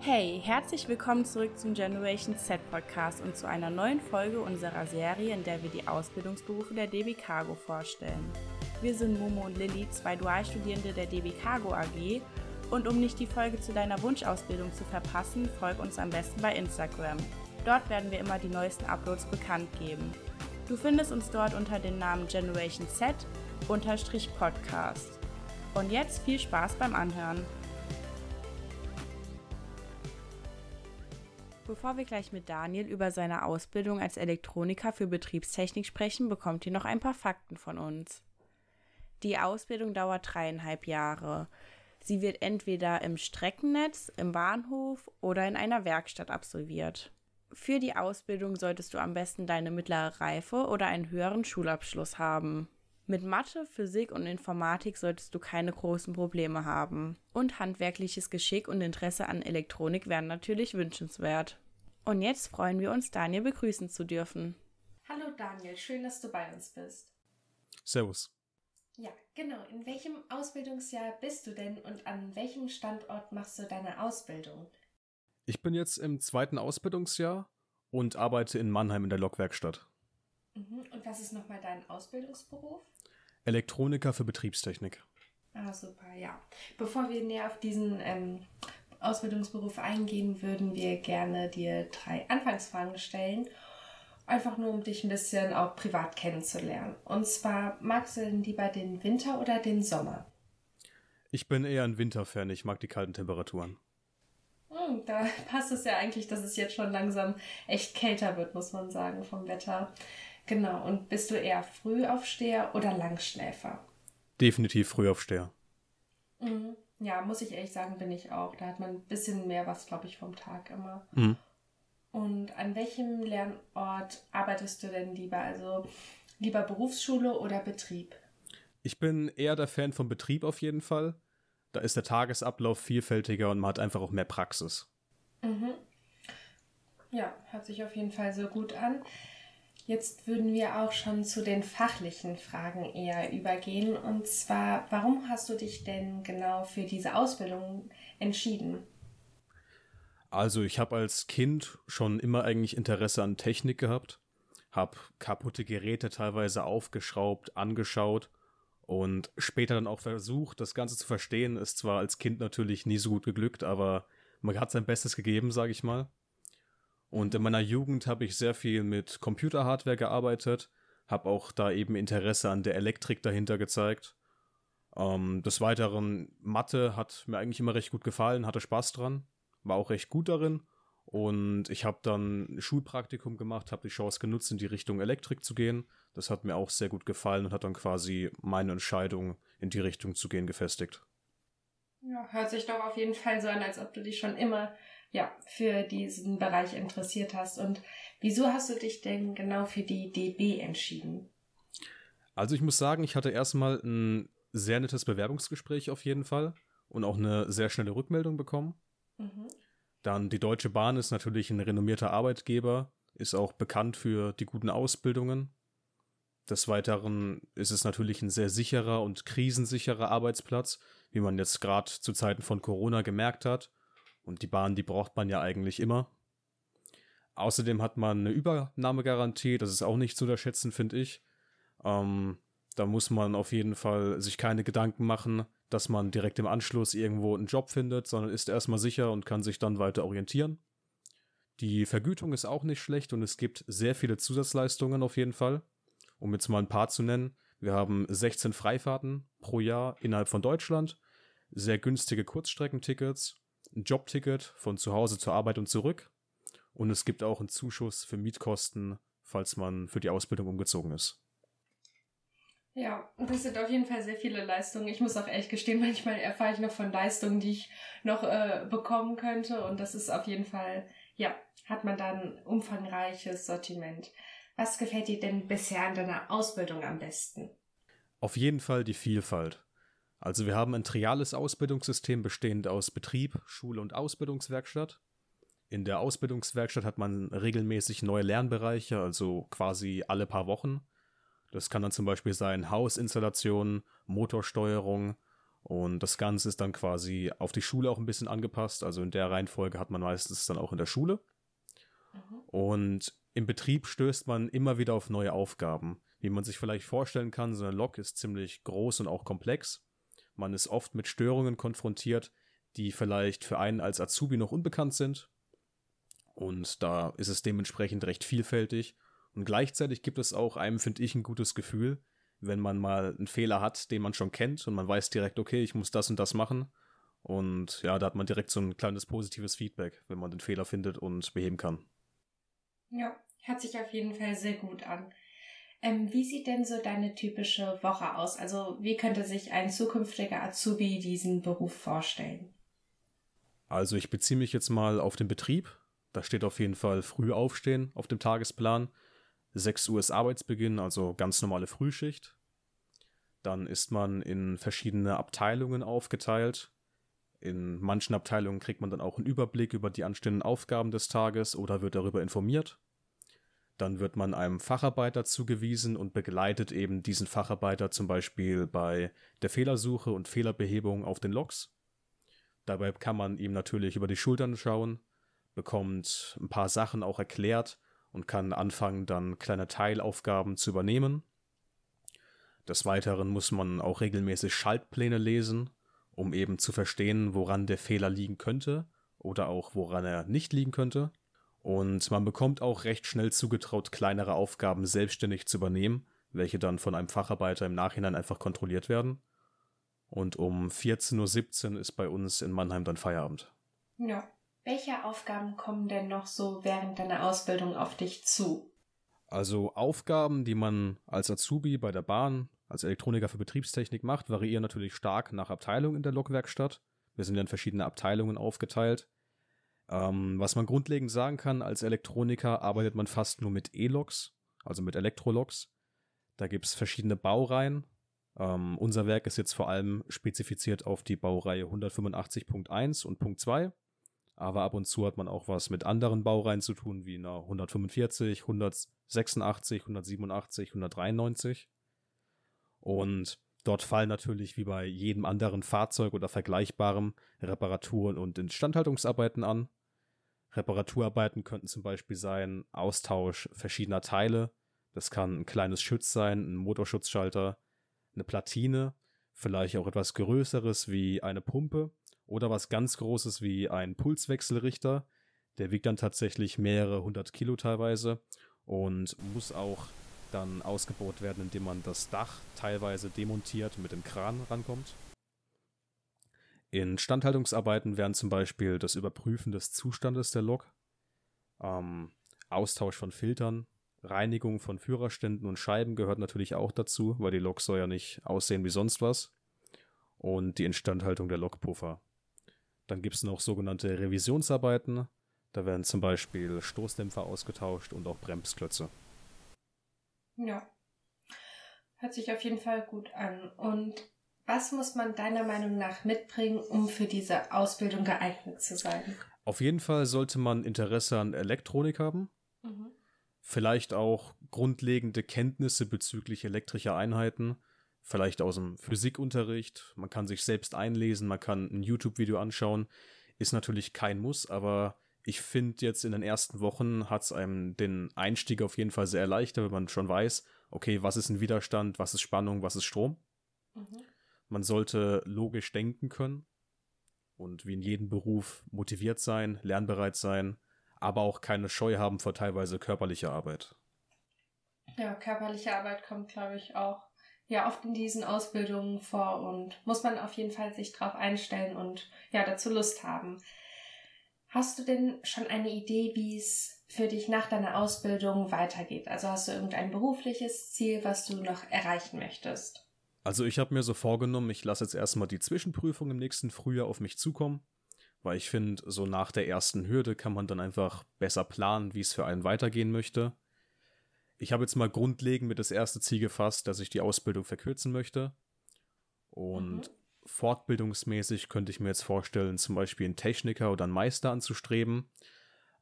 Hey, herzlich willkommen zurück zum Generation Z Podcast und zu einer neuen Folge unserer Serie, in der wir die Ausbildungsberufe der DB Cargo vorstellen. Wir sind Momo und Lilly, zwei Dualstudierende der DB Cargo AG und um nicht die Folge zu deiner Wunschausbildung zu verpassen, folg uns am besten bei Instagram. Dort werden wir immer die neuesten Uploads bekannt geben. Du findest uns dort unter dem Namen Generation Z Podcast. Und jetzt viel Spaß beim Anhören. Bevor wir gleich mit Daniel über seine Ausbildung als Elektroniker für Betriebstechnik sprechen, bekommt ihr noch ein paar Fakten von uns. Die Ausbildung dauert dreieinhalb Jahre. Sie wird entweder im Streckennetz, im Bahnhof oder in einer Werkstatt absolviert. Für die Ausbildung solltest du am besten deine mittlere Reife oder einen höheren Schulabschluss haben. Mit Mathe, Physik und Informatik solltest du keine großen Probleme haben. Und handwerkliches Geschick und Interesse an Elektronik wären natürlich wünschenswert. Und jetzt freuen wir uns, Daniel begrüßen zu dürfen. Hallo Daniel, schön, dass du bei uns bist. Servus. Ja, genau. In welchem Ausbildungsjahr bist du denn und an welchem Standort machst du deine Ausbildung? Ich bin jetzt im zweiten Ausbildungsjahr und arbeite in Mannheim in der Lokwerkstatt. Mhm. Und was ist nochmal dein Ausbildungsberuf? Elektroniker für Betriebstechnik. Ah, super, ja. Bevor wir näher auf diesen ähm, Ausbildungsberuf eingehen, würden wir gerne dir drei Anfangsfragen stellen. Einfach nur, um dich ein bisschen auch privat kennenzulernen. Und zwar, magst du denn lieber den Winter oder den Sommer? Ich bin eher ein Winterfan. Ich mag die kalten Temperaturen. Hm, da passt es ja eigentlich, dass es jetzt schon langsam echt kälter wird, muss man sagen, vom Wetter. Genau. Und bist du eher Frühaufsteher oder Langschläfer? Definitiv Frühaufsteher. Mhm. Ja, muss ich ehrlich sagen, bin ich auch. Da hat man ein bisschen mehr was, glaube ich, vom Tag immer. Mhm. Und an welchem Lernort arbeitest du denn lieber? Also lieber Berufsschule oder Betrieb? Ich bin eher der Fan vom Betrieb auf jeden Fall. Da ist der Tagesablauf vielfältiger und man hat einfach auch mehr Praxis. Mhm. Ja, hört sich auf jeden Fall so gut an. Jetzt würden wir auch schon zu den fachlichen Fragen eher übergehen. Und zwar, warum hast du dich denn genau für diese Ausbildung entschieden? Also ich habe als Kind schon immer eigentlich Interesse an Technik gehabt, habe kaputte Geräte teilweise aufgeschraubt, angeschaut und später dann auch versucht, das Ganze zu verstehen. Ist zwar als Kind natürlich nie so gut geglückt, aber man hat sein Bestes gegeben, sage ich mal. Und in meiner Jugend habe ich sehr viel mit Computerhardware gearbeitet, habe auch da eben Interesse an der Elektrik dahinter gezeigt. Ähm, des Weiteren, Mathe hat mir eigentlich immer recht gut gefallen, hatte Spaß dran, war auch recht gut darin. Und ich habe dann Schulpraktikum gemacht, habe die Chance genutzt, in die Richtung Elektrik zu gehen. Das hat mir auch sehr gut gefallen und hat dann quasi meine Entscheidung, in die Richtung zu gehen, gefestigt. Ja, hört sich doch auf jeden Fall so an, als ob du dich schon immer ja, für diesen Bereich interessiert hast. Und wieso hast du dich denn genau für die DB entschieden? Also ich muss sagen, ich hatte erstmal ein sehr nettes Bewerbungsgespräch auf jeden Fall und auch eine sehr schnelle Rückmeldung bekommen. Mhm. Dann die Deutsche Bahn ist natürlich ein renommierter Arbeitgeber, ist auch bekannt für die guten Ausbildungen. Des Weiteren ist es natürlich ein sehr sicherer und krisensicherer Arbeitsplatz, wie man jetzt gerade zu Zeiten von Corona gemerkt hat. Und die Bahn, die braucht man ja eigentlich immer. Außerdem hat man eine Übernahmegarantie, das ist auch nicht zu unterschätzen, finde ich. Ähm, da muss man auf jeden Fall sich keine Gedanken machen, dass man direkt im Anschluss irgendwo einen Job findet, sondern ist erstmal sicher und kann sich dann weiter orientieren. Die Vergütung ist auch nicht schlecht und es gibt sehr viele Zusatzleistungen auf jeden Fall. Um jetzt mal ein paar zu nennen. Wir haben 16 Freifahrten pro Jahr innerhalb von Deutschland, sehr günstige Kurzstreckentickets ein Jobticket von zu Hause zur Arbeit und zurück. Und es gibt auch einen Zuschuss für Mietkosten, falls man für die Ausbildung umgezogen ist. Ja, das sind auf jeden Fall sehr viele Leistungen. Ich muss auch ehrlich gestehen, manchmal erfahre ich noch von Leistungen, die ich noch äh, bekommen könnte. Und das ist auf jeden Fall, ja, hat man dann umfangreiches Sortiment. Was gefällt dir denn bisher an deiner Ausbildung am besten? Auf jeden Fall die Vielfalt. Also wir haben ein triales Ausbildungssystem bestehend aus Betrieb, Schule und Ausbildungswerkstatt. In der Ausbildungswerkstatt hat man regelmäßig neue Lernbereiche, also quasi alle paar Wochen. Das kann dann zum Beispiel sein Hausinstallation, Motorsteuerung Und das Ganze ist dann quasi auf die Schule auch ein bisschen angepasst. Also in der Reihenfolge hat man meistens dann auch in der Schule. Mhm. Und im Betrieb stößt man immer wieder auf neue Aufgaben. Wie man sich vielleicht vorstellen kann, so eine Lok ist ziemlich groß und auch komplex. Man ist oft mit Störungen konfrontiert, die vielleicht für einen als Azubi noch unbekannt sind. Und da ist es dementsprechend recht vielfältig. Und gleichzeitig gibt es auch einem, finde ich, ein gutes Gefühl, wenn man mal einen Fehler hat, den man schon kennt und man weiß direkt, okay, ich muss das und das machen. Und ja, da hat man direkt so ein kleines positives Feedback, wenn man den Fehler findet und beheben kann. Ja, hört sich auf jeden Fall sehr gut an. Ähm, wie sieht denn so deine typische Woche aus? Also wie könnte sich ein zukünftiger Azubi diesen Beruf vorstellen? Also ich beziehe mich jetzt mal auf den Betrieb. Da steht auf jeden Fall früh aufstehen auf dem Tagesplan. 6 Uhr ist Arbeitsbeginn, also ganz normale Frühschicht. Dann ist man in verschiedene Abteilungen aufgeteilt. In manchen Abteilungen kriegt man dann auch einen Überblick über die anstehenden Aufgaben des Tages oder wird darüber informiert. Dann wird man einem Facharbeiter zugewiesen und begleitet eben diesen Facharbeiter zum Beispiel bei der Fehlersuche und Fehlerbehebung auf den Logs. Dabei kann man ihm natürlich über die Schultern schauen, bekommt ein paar Sachen auch erklärt und kann anfangen, dann kleine Teilaufgaben zu übernehmen. Des Weiteren muss man auch regelmäßig Schaltpläne lesen, um eben zu verstehen, woran der Fehler liegen könnte oder auch woran er nicht liegen könnte. Und man bekommt auch recht schnell zugetraut, kleinere Aufgaben selbstständig zu übernehmen, welche dann von einem Facharbeiter im Nachhinein einfach kontrolliert werden. Und um 14.17 Uhr ist bei uns in Mannheim dann Feierabend. Ja. Welche Aufgaben kommen denn noch so während deiner Ausbildung auf dich zu? Also Aufgaben, die man als Azubi bei der Bahn, als Elektroniker für Betriebstechnik macht, variieren natürlich stark nach Abteilung in der Lokwerkstatt. Wir sind in verschiedene Abteilungen aufgeteilt. Ähm, was man grundlegend sagen kann, als Elektroniker arbeitet man fast nur mit E-Loks, also mit Elektroloks. Da gibt es verschiedene Baureihen. Ähm, unser Werk ist jetzt vor allem spezifiziert auf die Baureihe 185.1 und Punkt 2 aber ab und zu hat man auch was mit anderen Baureihen zu tun, wie einer 145, 186, 187, 193. Und dort fallen natürlich wie bei jedem anderen Fahrzeug oder vergleichbarem Reparaturen und Instandhaltungsarbeiten an. Reparaturarbeiten könnten zum Beispiel sein Austausch verschiedener Teile. Das kann ein kleines Schütz sein, ein Motorschutzschalter, eine Platine, vielleicht auch etwas Größeres wie eine Pumpe oder was ganz Großes wie ein Pulswechselrichter. Der wiegt dann tatsächlich mehrere hundert Kilo teilweise und muss auch dann ausgebaut werden, indem man das Dach teilweise demontiert und mit dem Kran rankommt. In Standhaltungsarbeiten wären zum Beispiel das Überprüfen des Zustandes der Lok, ähm, Austausch von Filtern, Reinigung von Führerständen und Scheiben gehört natürlich auch dazu, weil die Lok soll ja nicht aussehen wie sonst was. Und die Instandhaltung der Lokpuffer. Dann gibt es noch sogenannte Revisionsarbeiten. Da werden zum Beispiel Stoßdämpfer ausgetauscht und auch Bremsklötze. Ja. Hört sich auf jeden Fall gut an. Und was muss man deiner Meinung nach mitbringen, um für diese Ausbildung geeignet zu sein? Auf jeden Fall sollte man Interesse an Elektronik haben. Mhm. Vielleicht auch grundlegende Kenntnisse bezüglich elektrischer Einheiten vielleicht aus dem Physikunterricht. Man kann sich selbst einlesen, man kann ein YouTube-Video anschauen. Ist natürlich kein Muss, aber ich finde jetzt in den ersten Wochen hat es einem den Einstieg auf jeden Fall sehr erleichtert, wenn man schon weiß, okay, was ist ein Widerstand, was ist Spannung, was ist Strom. Mhm. Man sollte logisch denken können und wie in jedem Beruf motiviert sein, lernbereit sein, aber auch keine Scheu haben vor teilweise körperlicher Arbeit. Ja, körperliche Arbeit kommt, glaube ich, auch ja oft in diesen Ausbildungen vor und muss man auf jeden Fall sich drauf einstellen und ja dazu Lust haben. Hast du denn schon eine Idee, wie es für dich nach deiner Ausbildung weitergeht? Also hast du irgendein berufliches Ziel, was du noch erreichen möchtest? Also ich habe mir so vorgenommen, ich lasse jetzt erstmal die Zwischenprüfung im nächsten Frühjahr auf mich zukommen, weil ich finde, so nach der ersten Hürde kann man dann einfach besser planen, wie es für einen weitergehen möchte. Ich habe jetzt mal grundlegend mit das erste Ziel gefasst, dass ich die Ausbildung verkürzen möchte. Und mhm. fortbildungsmäßig könnte ich mir jetzt vorstellen, zum Beispiel einen Techniker oder einen Meister anzustreben.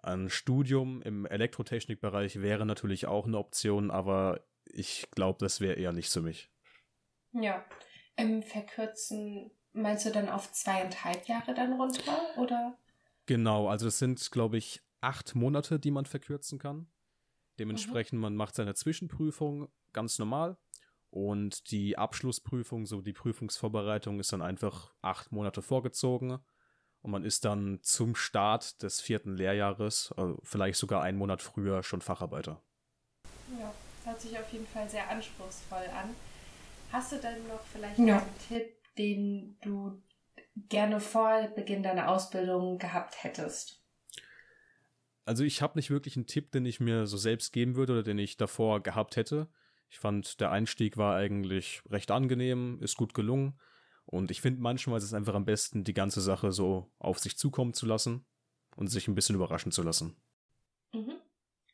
Ein Studium im Elektrotechnikbereich wäre natürlich auch eine Option, aber ich glaube, das wäre eher nicht für mich. Ja, im Verkürzen meinst du dann auf zweieinhalb Jahre dann runter, oder? Genau, also es sind, glaube ich, acht Monate, die man verkürzen kann. Dementsprechend, mhm. man macht seine Zwischenprüfung ganz normal und die Abschlussprüfung, so die Prüfungsvorbereitung ist dann einfach acht Monate vorgezogen und man ist dann zum Start des vierten Lehrjahres, also vielleicht sogar einen Monat früher, schon Facharbeiter. Ja, das hört sich auf jeden Fall sehr anspruchsvoll an. Hast du denn noch vielleicht ja. einen Tipp, den du gerne vor Beginn deiner Ausbildung gehabt hättest? Also ich habe nicht wirklich einen Tipp, den ich mir so selbst geben würde oder den ich davor gehabt hätte. Ich fand, der Einstieg war eigentlich recht angenehm, ist gut gelungen. Und ich finde manchmal ist es einfach am besten, die ganze Sache so auf sich zukommen zu lassen und sich ein bisschen überraschen zu lassen. Mhm.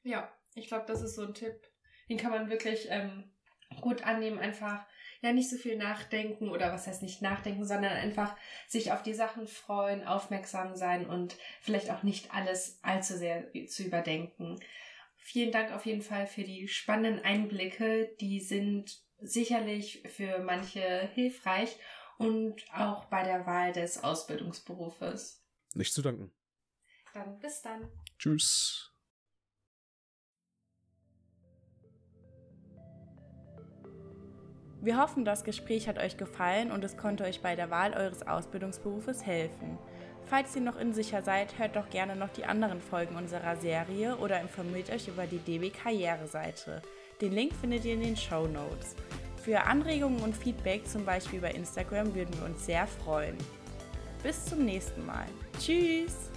Ja, ich glaube, das ist so ein Tipp. Den kann man wirklich ähm, gut annehmen, einfach ja nicht so viel nachdenken oder was heißt nicht nachdenken, sondern einfach sich auf die Sachen freuen, aufmerksam sein und vielleicht auch nicht alles allzu sehr zu überdenken. Vielen Dank auf jeden Fall für die spannenden Einblicke. Die sind sicherlich für manche hilfreich und auch bei der Wahl des Ausbildungsberufes. Nicht zu danken. Dann bis dann. Tschüss. Wir hoffen, das Gespräch hat euch gefallen und es konnte euch bei der Wahl eures Ausbildungsberufes helfen. Falls ihr noch unsicher seid, hört doch gerne noch die anderen Folgen unserer Serie oder informiert euch über die DB Karriereseite. Den Link findet ihr in den Show Notes. Für Anregungen und Feedback, zum Beispiel bei Instagram, würden wir uns sehr freuen. Bis zum nächsten Mal. Tschüss!